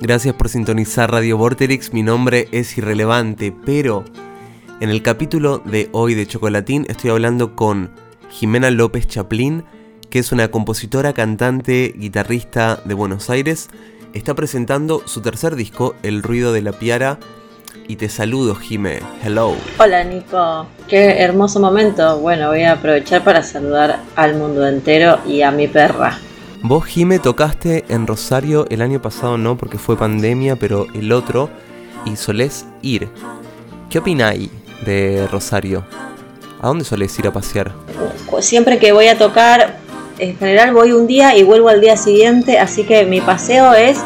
Gracias por sintonizar Radio Vorterix, mi nombre es irrelevante, pero en el capítulo de hoy de Chocolatín estoy hablando con Jimena López Chaplin, que es una compositora, cantante, guitarrista de Buenos Aires. Está presentando su tercer disco, El ruido de la piara, y te saludo, Jime. Hello. Hola, Nico. Qué hermoso momento. Bueno, voy a aprovechar para saludar al mundo entero y a mi perra. Vos, Jime, tocaste en Rosario el año pasado, no porque fue pandemia, pero el otro, y solés ir. ¿Qué opináis de Rosario? ¿A dónde solés ir a pasear? Siempre que voy a tocar, en general voy un día y vuelvo al día siguiente, así que mi paseo es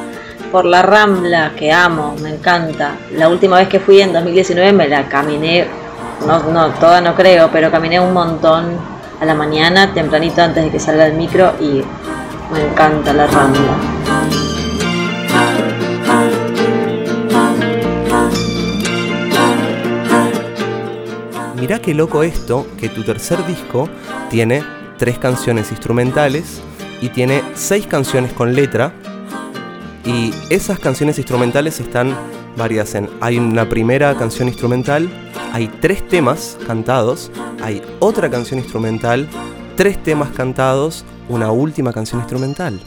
por la Rambla, que amo, me encanta. La última vez que fui en 2019 me la caminé, no, no, toda no creo, pero caminé un montón a la mañana, tempranito antes de que salga el micro y me encanta la Rambla. Mirá qué loco esto, que tu tercer disco tiene tres canciones instrumentales y tiene seis canciones con letra. Y esas canciones instrumentales están varias en... Hay una primera canción instrumental, hay tres temas cantados, hay otra canción instrumental, tres temas cantados, una última canción instrumental.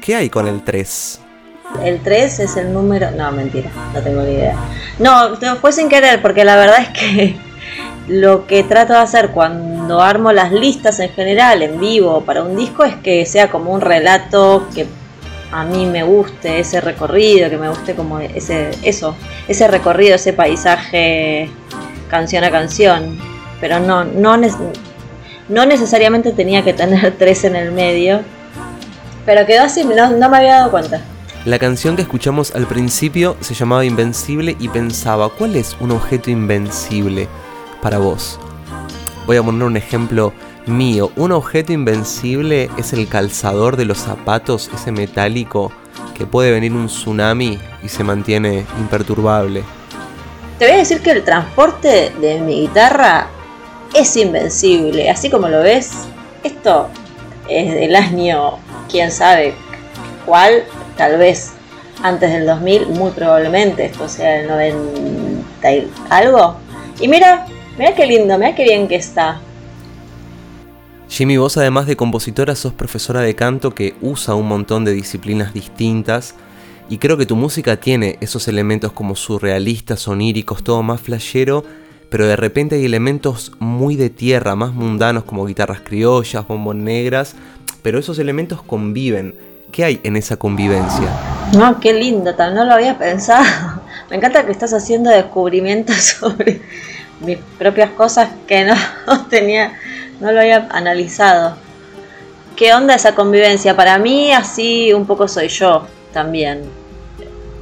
¿Qué hay con el 3? El 3 es el número... No, mentira, no tengo ni idea. No, fue sin querer porque la verdad es que lo que trato de hacer cuando armo las listas en general, en vivo, para un disco, es que sea como un relato que a mí me guste, ese recorrido, que me guste como ese, eso, ese recorrido, ese paisaje canción a canción. Pero no, no, no necesariamente tenía que tener tres en el medio, pero quedó así, no, me había dado cuenta. La canción que escuchamos al principio se llamaba Invencible y pensaba, ¿cuál es un objeto invencible para vos? Voy a poner un ejemplo mío. Un objeto invencible es el calzador de los zapatos, ese metálico que puede venir un tsunami y se mantiene imperturbable. Te voy a decir que el transporte de mi guitarra es invencible, así como lo ves. Esto es del año, quién sabe cuál, tal vez antes del 2000, muy probablemente, esto sea el 90 y algo. Y mira, mira qué lindo, mira qué bien que está. Jimmy, vos además de compositora sos profesora de canto que usa un montón de disciplinas distintas y creo que tu música tiene esos elementos como surrealistas, oníricos, todo más flashero pero de repente hay elementos muy de tierra, más mundanos como guitarras criollas, bombos negras, pero esos elementos conviven. ¿Qué hay en esa convivencia? No, qué lindo, no lo había pensado. Me encanta que estás haciendo descubrimientos sobre mis propias cosas que no tenía, no lo había analizado. ¿Qué onda esa convivencia? Para mí así un poco soy yo también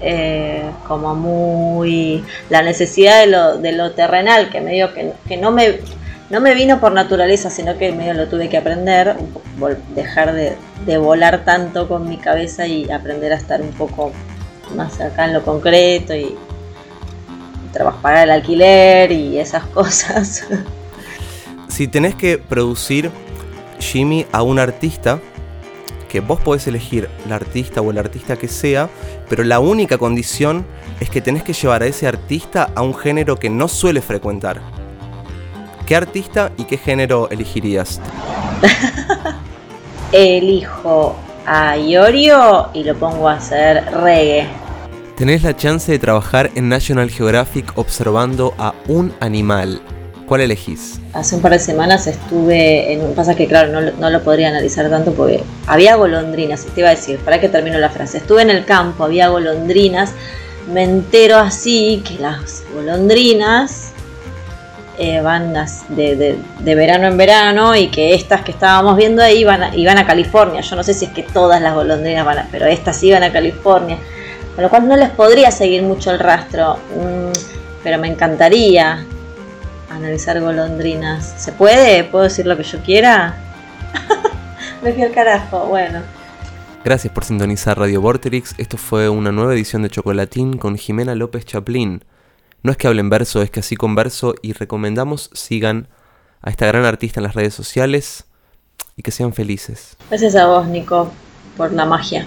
eh, como muy la necesidad de lo, de lo terrenal, que medio que, que no me no me vino por naturaleza, sino que medio lo tuve que aprender, dejar de, de, volar tanto con mi cabeza y aprender a estar un poco más acá en lo concreto y trabajar pagar el alquiler y esas cosas. Si tenés que producir Jimmy a un artista, que vos podés elegir la artista o el artista que sea, pero la única condición es que tenés que llevar a ese artista a un género que no suele frecuentar. ¿Qué artista y qué género elegirías? Elijo a Iorio y lo pongo a hacer reggae. Tenés la chance de trabajar en National Geographic observando a un animal. ¿Cuál elegís? Hace un par de semanas estuve en un... Pasa que claro, no, lo podría analizar tanto porque había golondrinas, te iba a decir, para que termino la frase. Estuve en el campo, había golondrinas, me entero así que las golondrinas eh, van de, verano en verano y que estas que estábamos viendo ahí iban a, iban a California. Yo no sé si es que todas las golondrinas van a, pero estas iban a California. Con lo cual no les podría seguir mucho el rastro, mm, pero me encantaría analizar golondrinas. ¿Se puede? ¿Puedo decir lo que yo quiera? Me fui al carajo, bueno. Gracias por sintonizar Radio Vorterix. Esto fue una nueva edición de Chocolatín con Jimena López Chaplin. No es que hablen verso, es que así converso y recomendamos sigan a esta gran artista en las redes sociales y que sean felices. Gracias a vos, Nico, por la magia.